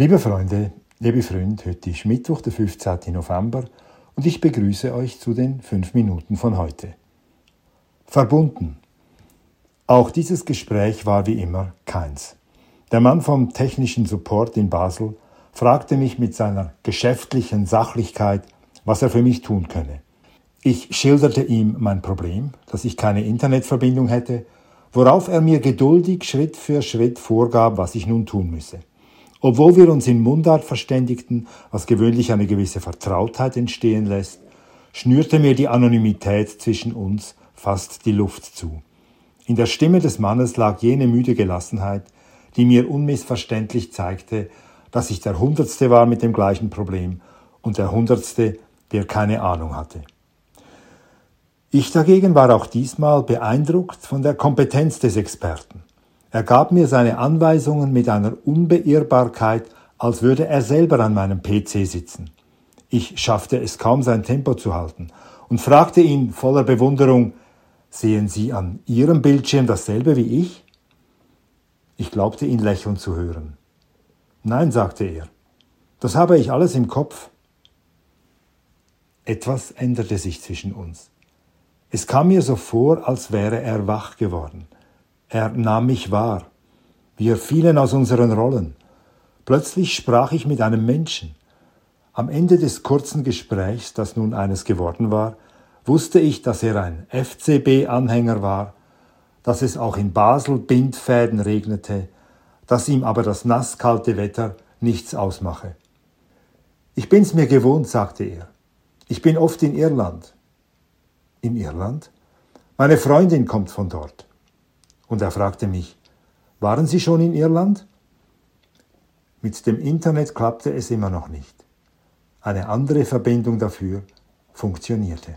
Liebe Freunde, liebe Freunde, heute ist Mittwoch, der 15. November und ich begrüße euch zu den 5 Minuten von heute. Verbunden. Auch dieses Gespräch war wie immer keins. Der Mann vom technischen Support in Basel fragte mich mit seiner geschäftlichen Sachlichkeit, was er für mich tun könne. Ich schilderte ihm mein Problem, dass ich keine Internetverbindung hätte, worauf er mir geduldig Schritt für Schritt vorgab, was ich nun tun müsse. Obwohl wir uns in Mundart verständigten, was gewöhnlich eine gewisse Vertrautheit entstehen lässt, schnürte mir die Anonymität zwischen uns fast die Luft zu. In der Stimme des Mannes lag jene müde Gelassenheit, die mir unmissverständlich zeigte, dass ich der Hundertste war mit dem gleichen Problem und der Hundertste, der keine Ahnung hatte. Ich dagegen war auch diesmal beeindruckt von der Kompetenz des Experten. Er gab mir seine Anweisungen mit einer Unbeirrbarkeit, als würde er selber an meinem PC sitzen. Ich schaffte es kaum, sein Tempo zu halten und fragte ihn voller Bewunderung, sehen Sie an Ihrem Bildschirm dasselbe wie ich? Ich glaubte ihn lächeln zu hören. Nein, sagte er, das habe ich alles im Kopf. Etwas änderte sich zwischen uns. Es kam mir so vor, als wäre er wach geworden. Er nahm mich wahr. Wir fielen aus unseren Rollen. Plötzlich sprach ich mit einem Menschen. Am Ende des kurzen Gesprächs, das nun eines geworden war, wusste ich, dass er ein FCB-Anhänger war, dass es auch in Basel Bindfäden regnete, dass ihm aber das nasskalte Wetter nichts ausmache. Ich bin's mir gewohnt, sagte er. Ich bin oft in Irland. In Irland? Meine Freundin kommt von dort. Und er fragte mich, waren Sie schon in Irland? Mit dem Internet klappte es immer noch nicht. Eine andere Verbindung dafür funktionierte.